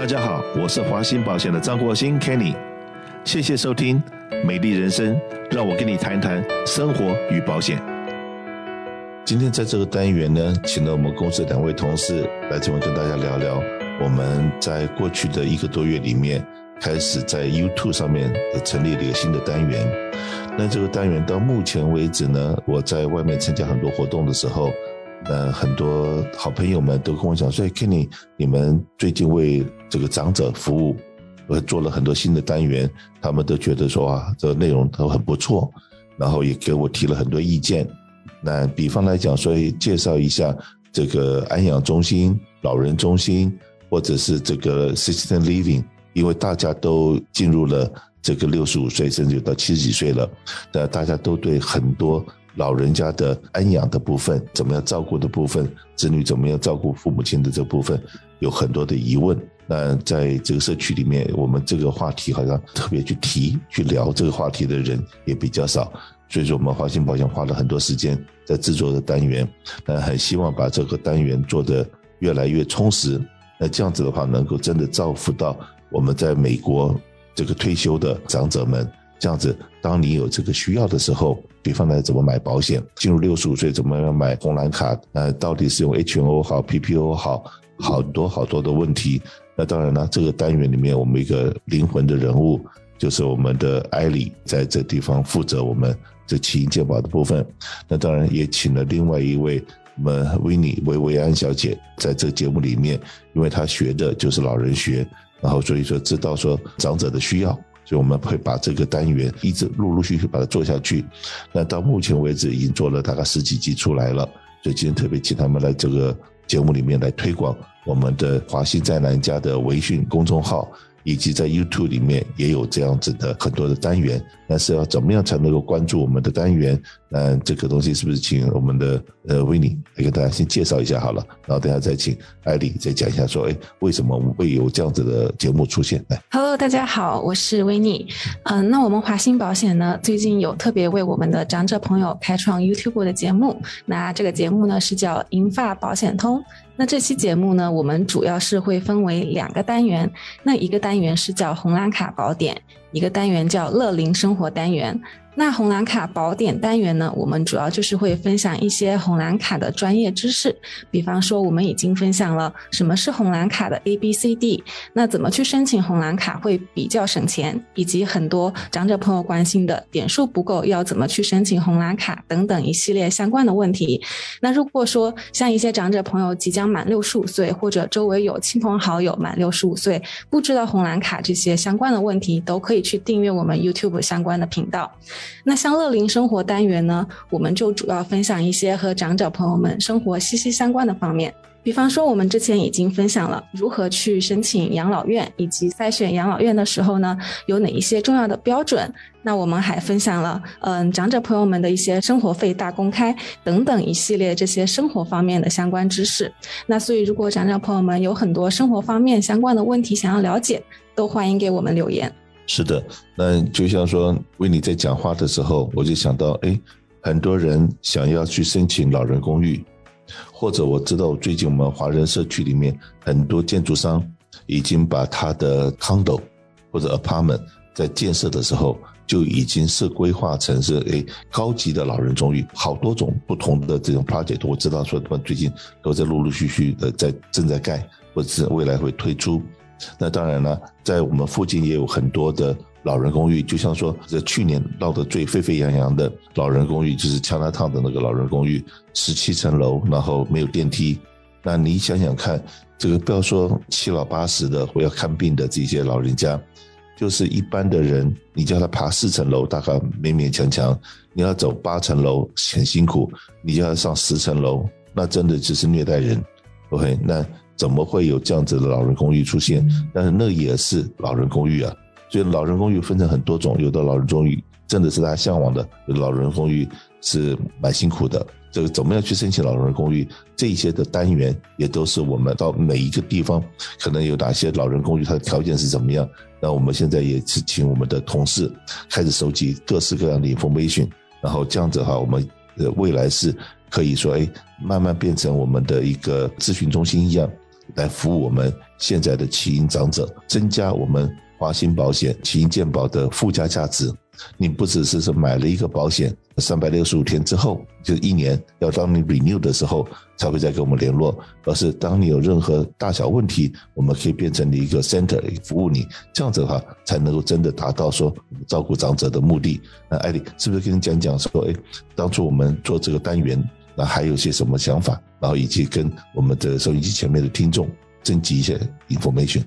大家好，我是华兴保险的张国兴 Kenny，谢谢收听《美丽人生》，让我跟你谈谈生活与保险。今天在这个单元呢，请了我们公司两位同事来这边跟大家聊聊，我们在过去的一个多月里面，开始在 YouTube 上面成立了一个新的单元。那这个单元到目前为止呢，我在外面参加很多活动的时候。那很多好朋友们都跟我讲说：“Kenny，你们最近为这个长者服务，我做了很多新的单元，他们都觉得说啊，这个内容都很不错，然后也给我提了很多意见。那比方来讲，所以介绍一下这个安养中心、老人中心，或者是这个 System Living，因为大家都进入了这个六十五岁，甚至有到七十几岁了，那大家都对很多。”老人家的安养的部分，怎么样照顾的部分，子女怎么样照顾父母亲的这部分，有很多的疑问。那在这个社区里面，我们这个话题好像特别去提、去聊这个话题的人也比较少，所以说我们华信保险花了很多时间在制作的单元。那很希望把这个单元做得越来越充实。那这样子的话，能够真的造福到我们在美国这个退休的长者们。这样子，当你有这个需要的时候，比方来怎么买保险，进入六十五岁怎么样买红蓝卡？呃，到底是用 HMO 好，PPO 好，好多好多的问题。那当然了，这个单元里面我们一个灵魂的人物就是我们的艾莉，在这地方负责我们这起因健保的部分。那当然也请了另外一位我们维尼维维安小姐，在这节目里面，因为她学的就是老人学，然后所以说知道说长者的需要。所以我们会把这个单元一直陆陆续续把它做下去，那到目前为止已经做了大概十几集出来了，所以今天特别请他们来这个节目里面来推广我们的华西在南家的微信公众号。以及在 YouTube 里面也有这样子的很多的单元，那是要怎么样才能够关注我们的单元？那这个东西是不是请我们的呃维尼来给大家先介绍一下好了，然后等下再请艾丽再讲一下说，哎，为什么会有这样子的节目出现？来，Hello，大家好，我是维尼。嗯，那我们华兴保险呢，最近有特别为我们的长者朋友开创 YouTube 的节目，那这个节目呢是叫银发保险通。那这期节目呢，我们主要是会分为两个单元，那一个单元是叫红蓝卡宝典，一个单元叫乐龄生活单元。那红蓝卡宝典单元呢，我们主要就是会分享一些红蓝卡的专业知识，比方说我们已经分享了什么是红蓝卡的 A B C D，那怎么去申请红蓝卡会比较省钱，以及很多长者朋友关心的点数不够要怎么去申请红蓝卡等等一系列相关的问题。那如果说像一些长者朋友即将满六十五岁，或者周围有亲朋好友满六十五岁不知道红蓝卡这些相关的问题，都可以去订阅我们 YouTube 相关的频道。那像乐龄生活单元呢，我们就主要分享一些和长者朋友们生活息息相关的方面。比方说，我们之前已经分享了如何去申请养老院，以及筛选养老院的时候呢，有哪一些重要的标准。那我们还分享了，嗯，长者朋友们的一些生活费大公开等等一系列这些生活方面的相关知识。那所以，如果长者朋友们有很多生活方面相关的问题想要了解，都欢迎给我们留言。是的，那就像说为你在讲话的时候，我就想到，哎，很多人想要去申请老人公寓，或者我知道最近我们华人社区里面很多建筑商已经把他的 condo 或者 apartment 在建设的时候就已经是规划成是哎高级的老人公寓，好多种不同的这种 project，我知道说他们最近都在陆陆续续的在正在盖，或者是未来会推出。那当然了，在我们附近也有很多的老人公寓，就像说，这去年闹得最沸沸扬扬的老人公寓，就是枪拉烫的那个老人公寓，十七层楼，然后没有电梯。那你想想看，这个不要说七老八十的或要看病的这些老人家，就是一般的人，你叫他爬四层楼，大概勉勉强强；你要走八层楼，很辛苦；你叫他上十层楼，那真的就是虐待人。OK，那。怎么会有这样子的老人公寓出现？但是那也是老人公寓啊，所以老人公寓分成很多种，有的老人公寓真的是大家向往的，有的老人公寓是蛮辛苦的。这个怎么样去申请老人公寓？这些的单元也都是我们到每一个地方，可能有哪些老人公寓，它的条件是怎么样？那我们现在也是请我们的同事开始收集各式各样的 information，然后这样子哈，我们呃未来是可以说，哎，慢慢变成我们的一个咨询中心一样。来服务我们现在的起因长者，增加我们华兴保险起因健保的附加价值。你不只是说买了一个保险，三百六十五天之后，就一年要当你 renew 的时候才会再跟我们联络，而是当你有任何大小问题，我们可以变成你一个 center 服务你，这样子的话才能够真的达到说照顾长者的目的。那艾丽是不是跟你讲讲说，哎，当初我们做这个单元，那还有些什么想法，然后以及跟我们的收音机前面的听众征集一些 information。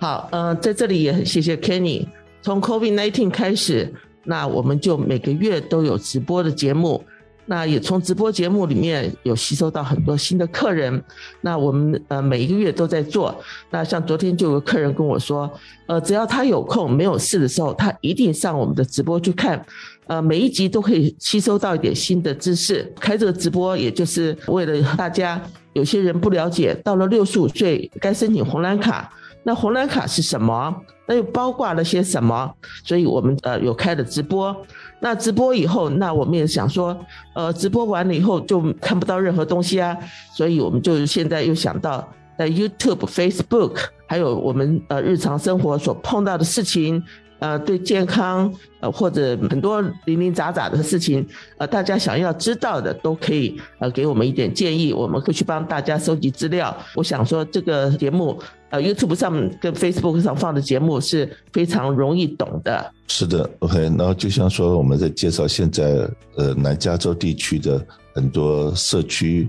好，嗯，在这里也很谢谢 Kenny。从 COVID-19 开始，那我们就每个月都有直播的节目，那也从直播节目里面有吸收到很多新的客人。那我们呃每一个月都在做。那像昨天就有客人跟我说，呃，只要他有空没有事的时候，他一定上我们的直播去看，呃，每一集都可以吸收到一点新的知识。开这个直播也就是为了大家，有些人不了解，到了六十五岁该申请红蓝卡。那红蓝卡是什么？那又包括了些什么？所以我们呃有开了直播。那直播以后，那我们也想说，呃，直播完了以后就看不到任何东西啊。所以我们就现在又想到在 YouTube、Facebook，还有我们呃日常生活所碰到的事情。呃，对健康，呃，或者很多零零杂杂的事情，呃，大家想要知道的都可以，呃，给我们一点建议，我们会去帮大家收集资料。我想说，这个节目，呃，YouTube 上跟 Facebook 上放的节目是非常容易懂的。是的，OK。然后就像说，我们在介绍现在，呃，南加州地区的很多社区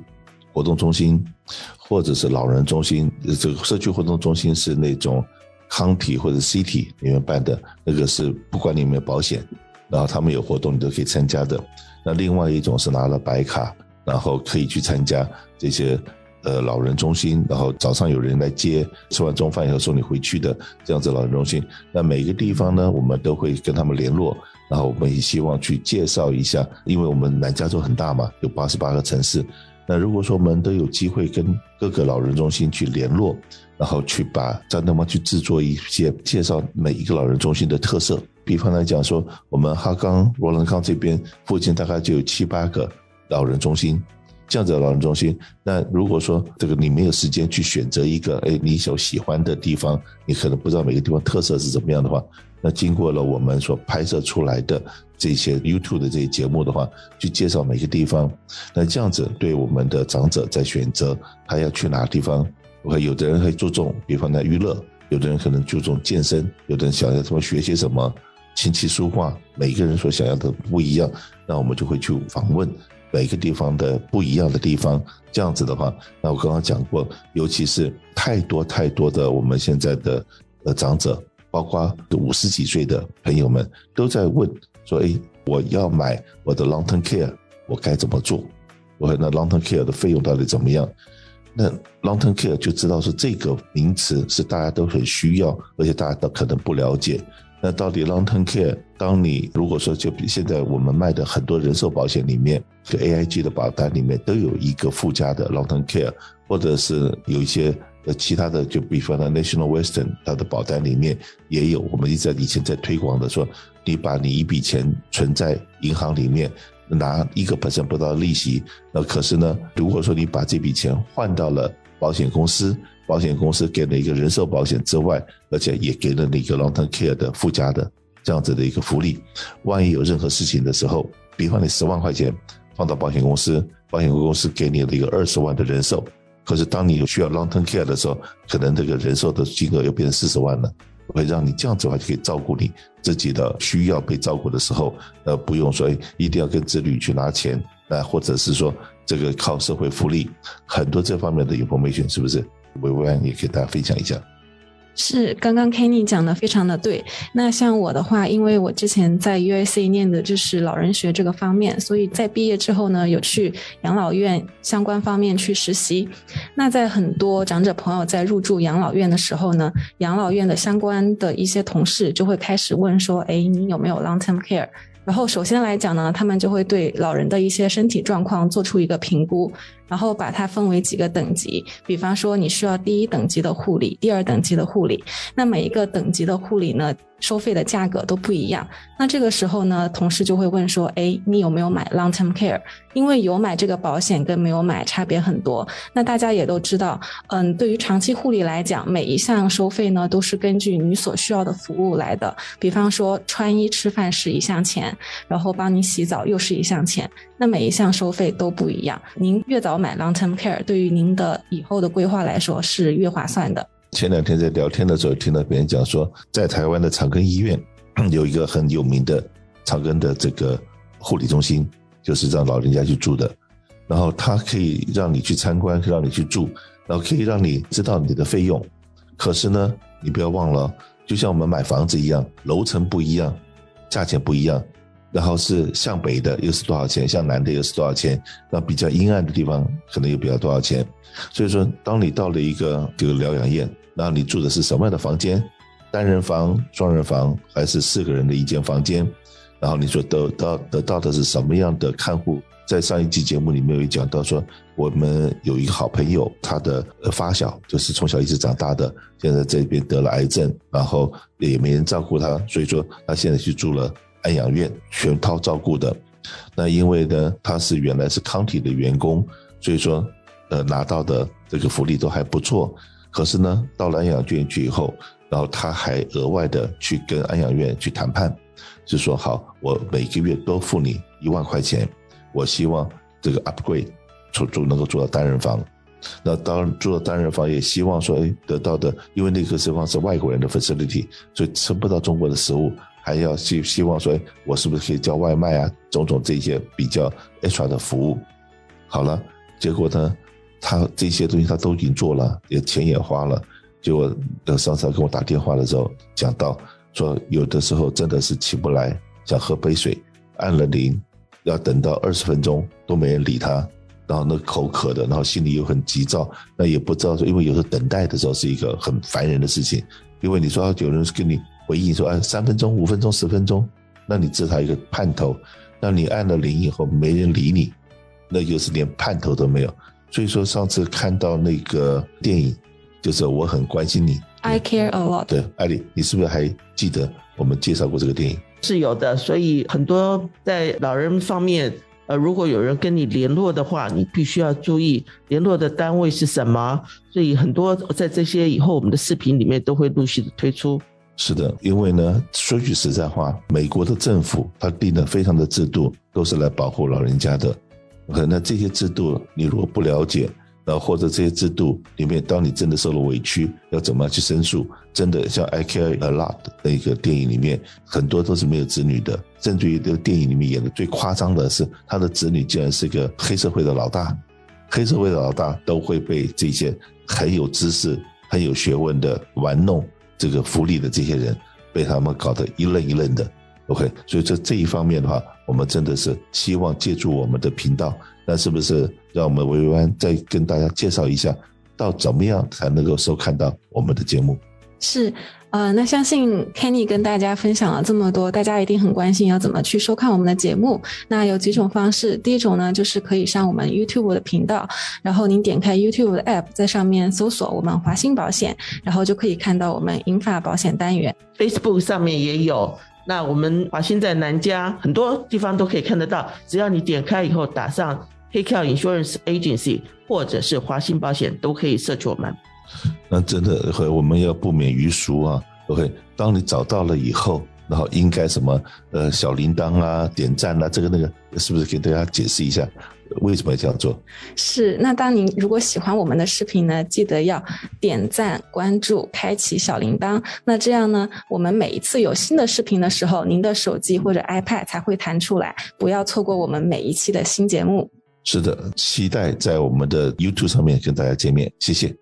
活动中心，或者是老人中心，这个社区活动中心是那种。康体或者 CT 里面办的那个是不管你有没有保险，然后他们有活动你都可以参加的。那另外一种是拿了白卡，然后可以去参加这些呃老人中心，然后早上有人来接，吃完中饭以后送你回去的这样子老人中心。那每个地方呢，我们都会跟他们联络，然后我们也希望去介绍一下，因为我们南加州很大嘛，有八十八个城市。那如果说我们都有机会跟各个老人中心去联络。然后去把在那么去制作一些介绍每一个老人中心的特色，比方来讲说，我们哈冈罗兰康这边附近大概就有七八个老人中心，这样子的老人中心。那如果说这个你没有时间去选择一个，哎，你所喜欢的地方，你可能不知道每个地方特色是怎么样的话，那经过了我们所拍摄出来的这些 YouTube 的这些节目的话，去介绍每个地方，那这样子对我们的长者在选择他要去哪个地方。OK，有的人会注重，比方在娱乐；有的人可能注重健身；有的人想要什么学些什么，琴棋书画。每个人所想要的不一样，那我们就会去访问每个地方的不一样的地方。这样子的话，那我刚刚讲过，尤其是太多太多的我们现在的呃长者，包括五十几岁的朋友们，都在问说：“哎，我要买我的 long term care，我该怎么做？我那 long term care 的费用到底怎么样？”那 long term care 就知道是这个名词是大家都很需要，而且大家都可能不了解。那到底 long term care，当你如果说就比现在我们卖的很多人寿保险里面，就 AIG 的保单里面都有一个附加的 long term care，或者是有一些呃其他的，就比方说 National Western 它的保单里面也有。我们一直在以前在推广的说，你把你一笔钱存在银行里面。拿一个本身不到的利息，那可是呢，如果说你把这笔钱换到了保险公司，保险公司给了一个人寿保险之外，而且也给了你一个 long term care 的附加的这样子的一个福利，万一有任何事情的时候，比方你十万块钱放到保险公司，保险公司给你了一个二十万的人寿，可是当你有需要 long term care 的时候，可能这个人寿的金额又变成四十万了。会让你这样子的话就可以照顾你自己的需要被照顾的时候，呃，不用说一定要跟子女去拿钱，那或者是说这个靠社会福利，很多这方面的 information 是不是？薇薇安也给大家分享一下。是，刚刚 Kenny 讲的非常的对。那像我的话，因为我之前在 UIC 念的就是老人学这个方面，所以在毕业之后呢，有去养老院相关方面去实习。那在很多长者朋友在入住养老院的时候呢，养老院的相关的一些同事就会开始问说：“哎，你有没有 long term care？” 然后首先来讲呢，他们就会对老人的一些身体状况做出一个评估，然后把它分为几个等级。比方说，你需要第一等级的护理，第二等级的护理。那每一个等级的护理呢，收费的价格都不一样。那这个时候呢，同事就会问说：“哎，你有没有买 long term care？” 因为有买这个保险跟没有买差别很多。那大家也都知道，嗯，对于长期护理来讲，每一项收费呢都是根据你所需要的服务来的。比方说，穿衣吃饭是一项钱，然后帮你洗澡又是一项钱。那每一项收费都不一样。您越早买 long term care，对于您的以后的规划来说是越划算的。前两天在聊天的时候，听到别人讲说，在台湾的长庚医院 有一个很有名的长庚的这个护理中心，就是让老人家去住的。然后它可以让你去参观，可以让你去住，然后可以让你知道你的费用。可是呢，你不要忘了，就像我们买房子一样，楼层不一样，价钱不一样。然后是向北的又是多少钱，向南的又是多少钱？那比较阴暗的地方可能又比较多少钱？所以说，当你到了一个这个疗养院。然后你住的是什么样的房间？单人房、双人房，还是四个人的一间房间？然后你说得到得到的是什么样的看护？在上一期节目里面有讲到说，我们有一个好朋友，他的发小就是从小一直长大的，现在这边得了癌症，然后也没人照顾他，所以说他现在去住了安养院，全套照顾的。那因为呢，他是原来是康体的员工，所以说呃拿到的这个福利都还不错。可是呢，到了安养院去以后，然后他还额外的去跟安养院去谈判，就说好，我每个月多付你一万块钱，我希望这个 upgrade 出住能够住到单人房。那当然住到单人房，也希望说，哎，得到的，因为那个地方是外国人的 facility，所以吃不到中国的食物，还要希希望说，哎，我是不是可以叫外卖啊？种种这些比较 extra 的服务。好了，结果呢？他这些东西他都已经做了，也钱也花了。结果上次跟我打电话的时候讲到，说有的时候真的是起不来，想喝杯水，按了铃，要等到二十分钟都没人理他，然后那口渴的，然后心里又很急躁，那也不知道说，因为有时候等待的时候是一个很烦人的事情，因为你说有人跟你回应说，哎，三分钟、五分钟、十分钟，那你知他一个盼头，那你按了铃以后没人理你，那就是连盼头都没有。所以说，上次看到那个电影，就是我很关心你。I care a lot。对，艾丽，你是不是还记得我们介绍过这个电影？是有的。所以很多在老人方面，呃，如果有人跟你联络的话，你必须要注意联络的单位是什么。所以很多在这些以后，我们的视频里面都会陆续的推出。是的，因为呢，说句实在话，美国的政府它定的非常的制度，都是来保护老人家的。可能这些制度你如果不了解，然后或者这些制度里面，当你真的受了委屈，要怎么样去申诉？真的像《I Care a Lot》那个电影里面，很多都是没有子女的，甚至于这个电影里面演的最夸张的是，他的子女竟然是个黑社会的老大，黑社会的老大都会被这些很有知识、很有学问的玩弄这个福利的这些人，被他们搞得一愣一愣的。OK，所以这这一方面的话，我们真的是希望借助我们的频道，那是不是让我们维维安再跟大家介绍一下，到怎么样才能够收看到我们的节目？是，呃，那相信 Kenny 跟大家分享了这么多，大家一定很关心要怎么去收看我们的节目。那有几种方式，第一种呢，就是可以上我们 YouTube 的频道，然后您点开 YouTube 的 App，在上面搜索我们华兴保险，然后就可以看到我们银发保险单元。Facebook 上面也有。那我们华兴在南加很多地方都可以看得到，只要你点开以后打上 h k y Insurance Agency 或者是华兴保险，都可以设取我们。那真的和我们要不免于俗啊。OK，当你找到了以后，然后应该什么呃小铃铛啊、点赞啊，这个那个，是不是给大家解释一下？为什么要这样做？是，那当您如果喜欢我们的视频呢，记得要点赞、关注、开启小铃铛。那这样呢，我们每一次有新的视频的时候，您的手机或者 iPad 才会弹出来，不要错过我们每一期的新节目。是的，期待在我们的 YouTube 上面跟大家见面，谢谢。